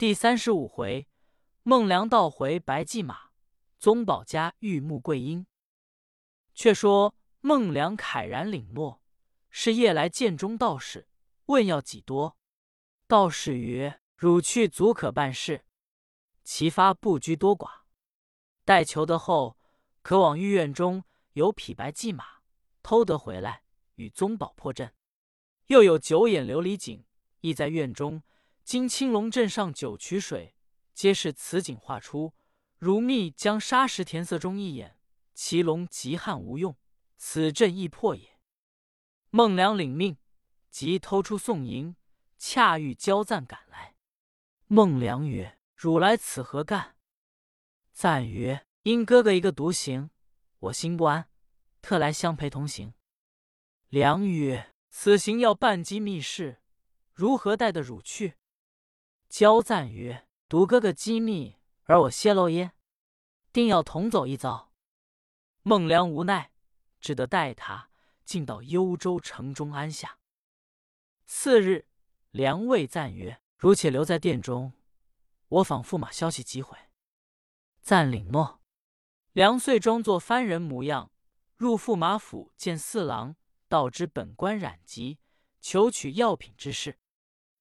第三十五回，孟良道回白骑马，宗保家玉木桂英。却说孟良慨然领诺，是夜来见中道士，问要几多。道士曰：“汝去足可办事，其发不拘多寡。待求得后，可往御院中有匹白骑马，偷得回来，与宗保破阵。又有九眼琉璃井，亦在院中。”今青龙镇上九曲水，皆是此景画出。如密将沙石填色中一眼，其龙极悍无用，此阵亦破也。孟良领命，即偷出送迎，恰遇焦赞赶来。孟良曰：“汝来此何干？”赞曰：“因哥哥一个独行，我心不安，特来相陪同行。”良曰：“此行要办机密事，如何带得汝去？”焦赞曰：“独哥哥机密，而我泄露耶？定要同走一遭。”孟良无奈，只得带他进到幽州城中安下。次日，良谓赞曰：“如且留在殿中，我访驸马消息几回。”赞领诺。梁遂装作番人模样，入驸马府见四郎，道知本官染疾，求取药品之事。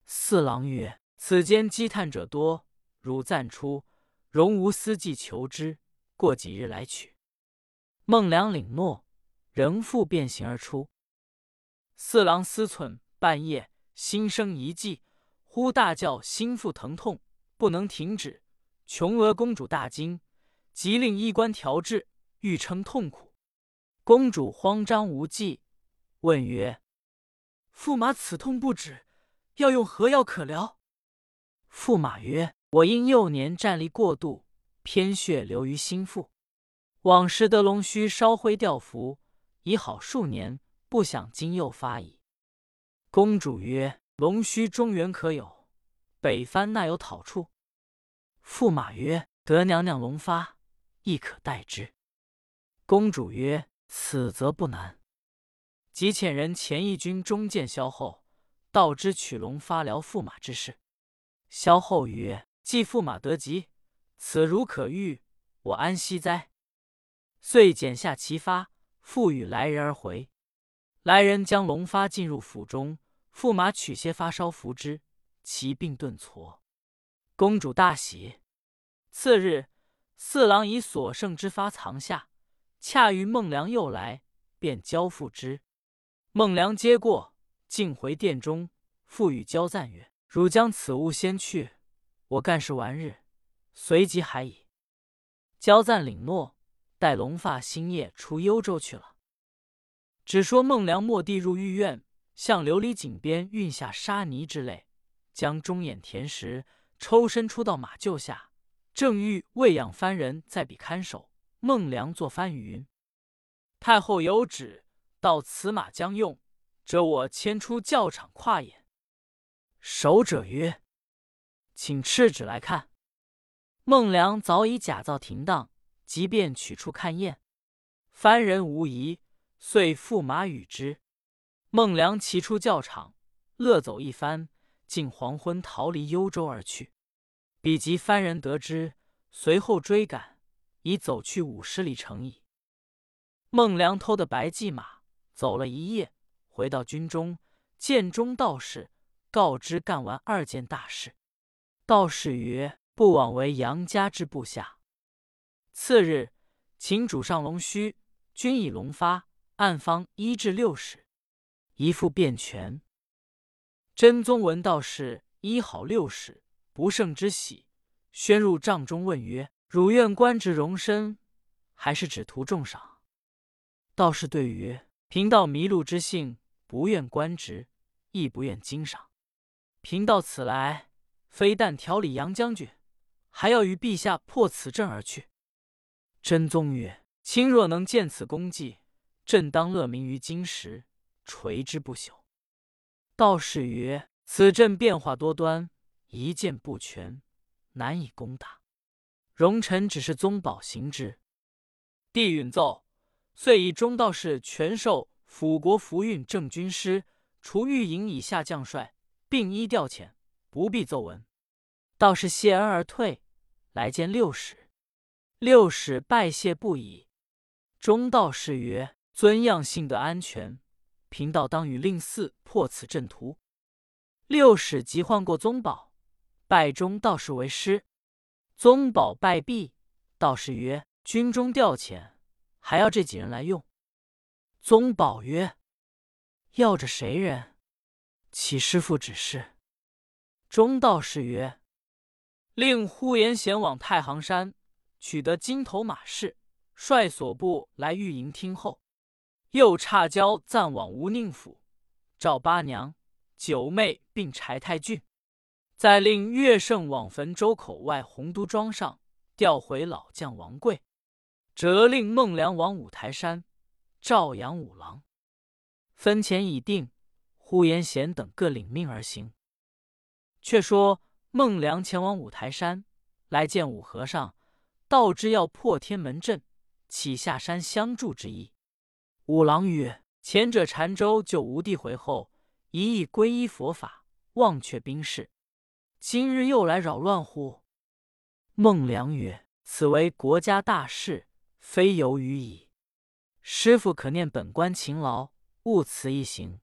四郎曰：此间积炭者多，汝暂出，容无私计求之。过几日来取。孟良领诺，仍复变形而出。四郎思忖，半夜心生一计，忽大叫，心腹疼痛，不能停止。琼娥公主大惊，即令医官调治，欲称痛苦。公主慌张无计，问曰：“驸马此痛不止，要用何药可疗？”驸马曰：“我因幼年战力过度，偏血流于心腹。往时得龙须烧灰吊服，已好数年，不想今又发矣。”公主曰：“龙须中原可有，北藩那有讨处？”驸马曰：“得娘娘龙发，亦可代之。”公主曰：“此则不难。”即遣人前一军中见萧后，道之取龙发疗驸马之事。萧后曰：“既驸马得疾，此如可愈，我安息哉？”遂剪下其发，付与来人而回。来人将龙发进入府中，驸马取些发烧服之，其病顿挫。公主大喜。次日，四郎以所剩之发藏下，恰遇孟良又来，便交付之。孟良接过，进回殿中，付与交赞曰。汝将此物先去，我干事完日，随即还矣。焦赞领诺，带龙发星夜出幽州去了。只说孟良谟地入御院，向琉璃井边运下沙泥之类，将中眼填实，抽身出到马厩下，正欲喂养番人在彼看守。孟良作番语云：“太后有旨，到此马将用，则我牵出教场跨也。”守者曰：“请敕旨来看。”孟良早已假造停当，即便取出看验，番人无疑，遂驸马与之。孟良骑出教场，乐走一番，近黄昏，逃离幽州而去。彼及番人得知，随后追赶，已走去五十里城矣。孟良偷的白骑马，走了一夜，回到军中，见中道士。告知干完二件大事，道士曰：“不枉为杨家之部下。”次日，请主上龙须，均以龙发暗方一至六十，一副便全。真宗闻道士医好六十，不胜之喜，宣入帐中问曰：“汝愿官职荣身，还是只图重赏？”道士对曰：“贫道迷路之性，不愿官职，亦不愿金赏。”贫到此来，非但调理杨将军，还要与陛下破此阵而去。真宗曰：“卿若能见此功绩，朕当乐名于今时，垂之不朽。”道士曰：“此阵变化多端，一见不全，难以攻打。容臣只是宗保行之。”帝允奏，遂以中道士全授辅国福运正军师，除御营以下将帅。并依调遣，不必奏闻。道士谢恩而退，来见六使。六使拜谢不已。中道士曰：“尊样幸得安全，贫道当与令嗣破此阵图。”六使即唤过宗保，拜中道士为师。宗保拜毕，道士曰：“军中调遣，还要这几人来用？”宗保曰：“要着谁人？启师傅指示。”中道士曰：“令呼延贤往太行山取得金头马氏，率所部来御营听候。又差交暂往吴宁府，赵八娘、九妹并柴太俊。再令岳胜往汾州口外洪都庄上调回老将王贵，责令孟良往五台山。”赵阳五郎分钱已定，呼延贤等各领命而行。却说孟良前往五台山来见五和尚，道之要破天门阵，起下山相助之意。五郎曰：“前者禅州救吴地回后，一意皈依佛法，忘却兵事，今日又来扰乱乎？”孟良曰：“此为国家大事，非由于矣。”师傅可念本官勤劳，勿辞一行。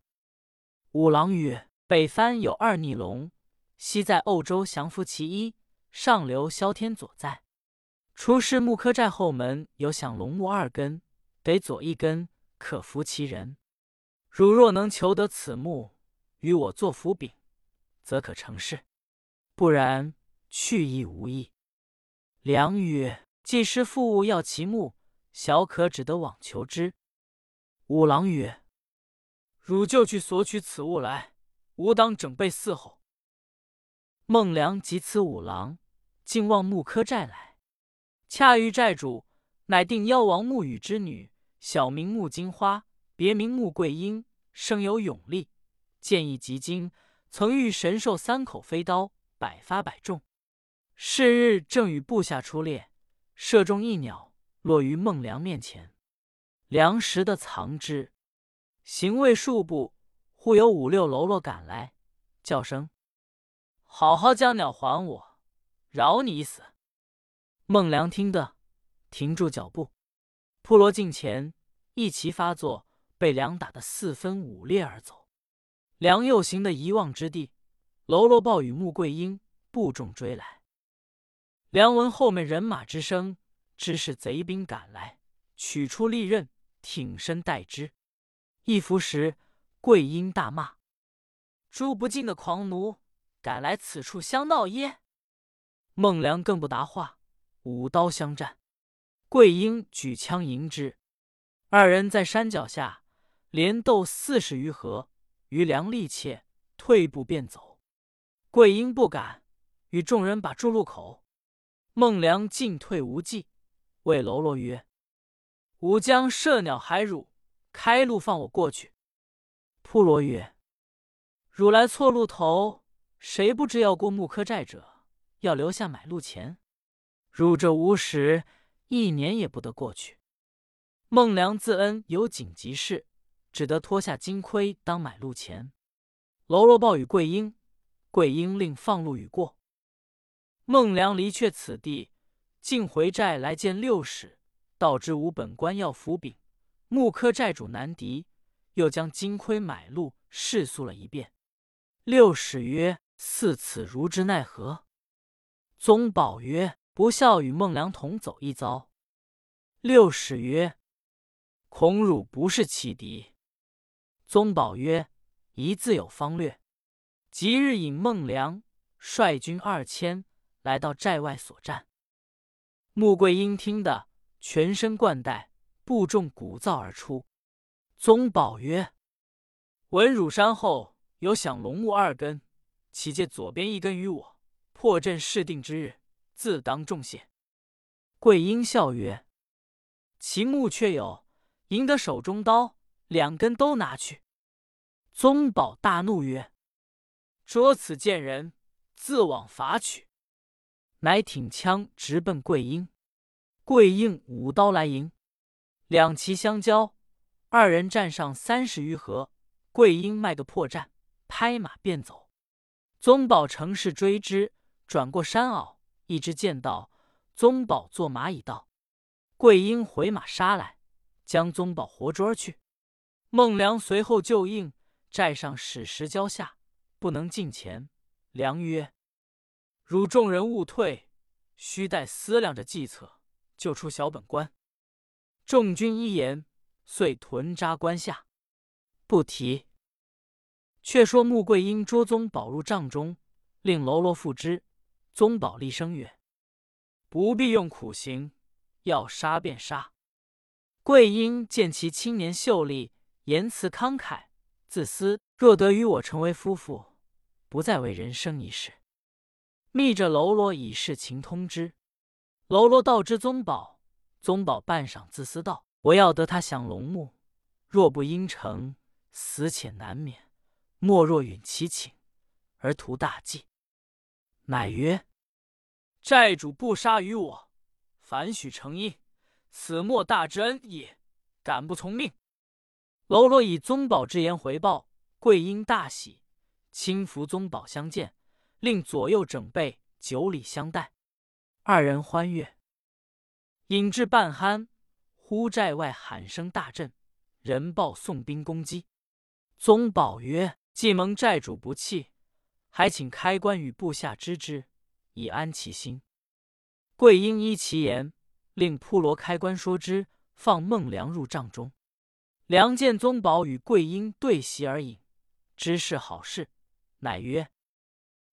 五郎曰：“北藩有二逆龙，昔在欧洲降服其一，上留萧天佐在。出师木柯寨后门有响龙木二根，得左一根，可服其人。汝若能求得此木，与我作符饼，则可成事；不然，去亦无益。”良曰：“既师父务要其木。”小可只得往求之。五郎曰：“汝就去索取此物来，吾当整备伺候。”孟良及此五郎，竟望木柯寨来。恰遇寨主乃定妖王木羽之女，小名木金花，别名木桂英，生有勇力，剑艺极精，曾遇神兽三口飞刀，百发百中。是日正与部下出猎，射中一鸟。落于孟良面前，良时的藏之，行未数步，忽有五六喽啰赶来，叫声：“好好将鸟还我，饶你一死。”孟良听得，停住脚步，扑罗近前，一齐发作，被梁打得四分五裂而走。梁又行的一望之地，喽啰报与穆桂英步众追来。梁闻后面人马之声。知是贼兵赶来，取出利刃，挺身待之。一伏时，桂英大骂：“诛不尽的狂奴，敢来此处相闹耶？”孟良更不答话，舞刀相战。桂英举枪迎之，二人在山脚下连斗四十余合，余良力怯，退步便走。桂英不敢，与众人把住路口。孟良进退无计。谓喽啰曰：“吾将射鸟还汝，开路放我过去。”扑罗曰：“汝来错路头，谁不知要过木柯寨者，要留下买路钱？汝这无实，一年也不得过去。”孟良自恩有紧急事，只得脱下金盔当买路钱。喽啰报与桂英，桂英令放路与过。孟良离却此地。竟回寨来见六使，道知吾本官要伏饼，木柯寨主难敌，又将金盔买路世诉了一遍。六使曰：“似此如之奈何？”宗保曰：“不孝与孟良同走一遭。”六使曰：“孔汝不是其敌。”宗保曰：“一自有方略。”即日引孟良率军二千来到寨外所战。穆桂英听得，全身贯带，部众鼓噪而出。宗保曰：“闻汝山后有响龙木二根，其借左边一根与我破阵试定之日，自当重谢。”桂英笑曰：“其木却有，赢得手中刀，两根都拿去。”宗保大怒曰：“捉此贱人，自往伐取。”乃挺枪直奔桂英，桂英舞刀来迎，两骑相交，二人战上三十余合，桂英卖个破绽，拍马便走。宗保乘势追之，转过山坳，一只见到宗保坐马已到，桂英回马杀来，将宗保活捉去。孟良随后就应，寨上矢石交下，不能近前。良曰：“汝众人勿退，须待思量着计策，救出小本官。”众军一言，遂屯扎关下，不提。却说穆桂英捉宗保入帐中，令喽啰缚之。宗保厉声曰：“不必用苦刑，要杀便杀。”桂英见其青年秀丽，言辞慷慨，自私。若得与我成为夫妇，不再为人生一事。密着喽啰以事情通知。喽啰道之宗保。宗保半晌自私道：“我要得他降龙木，若不应承，死且难免。莫若允其请，而图大计。”乃曰：“寨主不杀于我，反许成因，此莫大之恩也。敢不从命？”喽啰以宗保之言回报，桂英大喜，亲扶宗保相见，令左右整备酒礼相待，二人欢悦。饮至半酣，忽寨外喊声大震，人报宋兵攻击。宗保曰：“既蒙寨主不弃，还请开关与部下知之，以安其心。”桂英依其言，令扑罗开关说之，放孟良入帐中。良见宗保与桂英对席而饮，知是好事，乃曰：“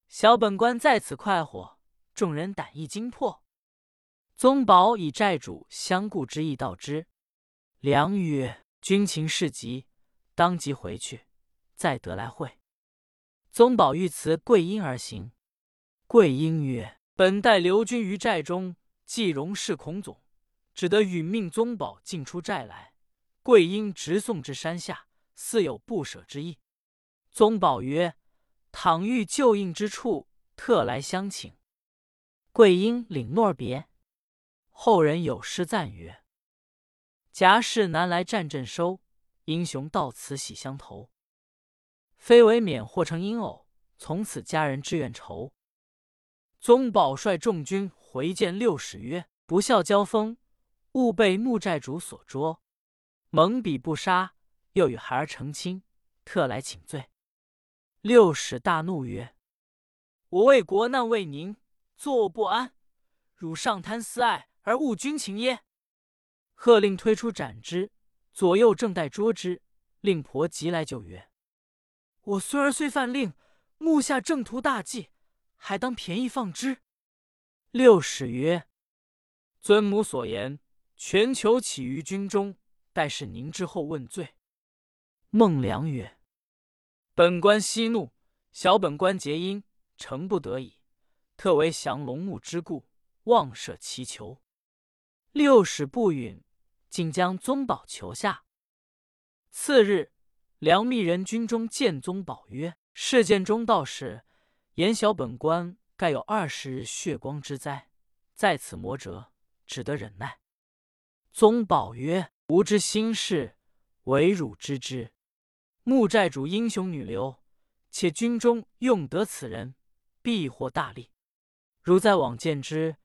小本官在此快活，众人胆亦惊破。”宗保以寨主相顾之意道之，良曰：“军情事急，当即回去，再得来会。”宗保欲辞桂英而行。桂英曰：“本待留军于寨中，既容事孔总，只得允命宗保进出寨来。桂英直送至山下，似有不舍之意。”宗保曰：“倘遇救应之处，特来相请。”桂英领诺别。后人有诗赞曰：“甲士南来战阵收，英雄到此喜相投。非为免祸成阴偶，从此家人志愿仇。”宗保率众军回见六使曰：“不孝交锋，误被木寨主所捉，蒙彼不杀，又与孩儿成亲，特来请罪。”六使大怒曰：“我为国难为您，坐卧不安，汝上贪私爱！”而误军情耶？喝令推出斩之。左右正待捉之，令婆急来救曰：“我孙儿虽犯令，目下正图大计，还当便宜放之。”六使曰：“尊母所言，全求起于军中，待是您之后问罪。”孟良曰：“本官息怒，小本官结因，诚不得已，特为降龙木之故，妄设其求。”六使不允，竟将宗保囚下。次日，梁密人军中见宗保曰：“事件中道士言小本官盖有二十日血光之灾，在此磨折，只得忍耐。”宗保曰：“吾知心事，唯汝知之。木寨主英雄女流，且军中用得此人，必获大利。如再往见之，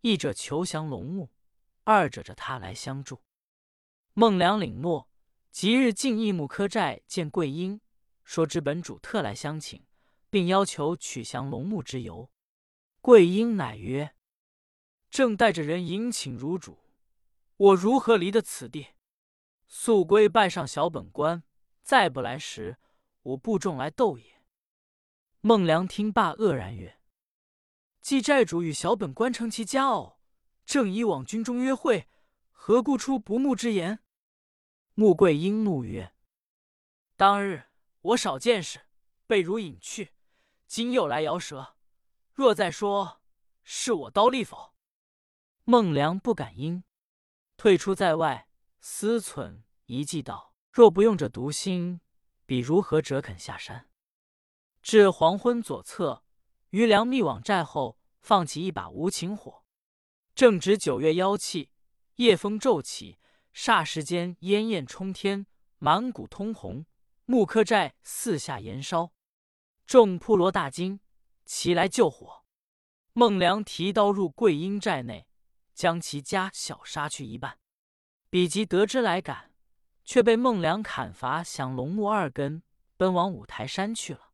一者求降龙木。”二者着他来相助，孟良领诺，即日进义木柯寨见桂英，说知本主特来相请，并要求取降龙木之由。桂英乃曰：“正带着人迎请如主，我如何离得此地？速归拜上小本官，再不来时，我部众来斗也。”孟良听罢，愕然曰：“既寨主与小本官成其佳偶。”正以往军中约会，何故出不睦之言？穆桂英怒曰：“当日我少见识，被汝引去，今又来摇舌。若再说，是我刀利否？”孟良不敢应，退出在外，思忖一计道：“若不用这毒心，彼如何折肯下山？”至黄昏左侧，余良密往寨后放起一把无情火。正值九月妖气，夜风骤起，霎时间烟焰冲天，满谷通红。木柯寨四下燃烧，众铺罗大惊，齐来救火。孟良提刀入桂英寨内，将其家小杀去一半。比及得知来赶，却被孟良砍伐降龙木二根，奔往五台山去了。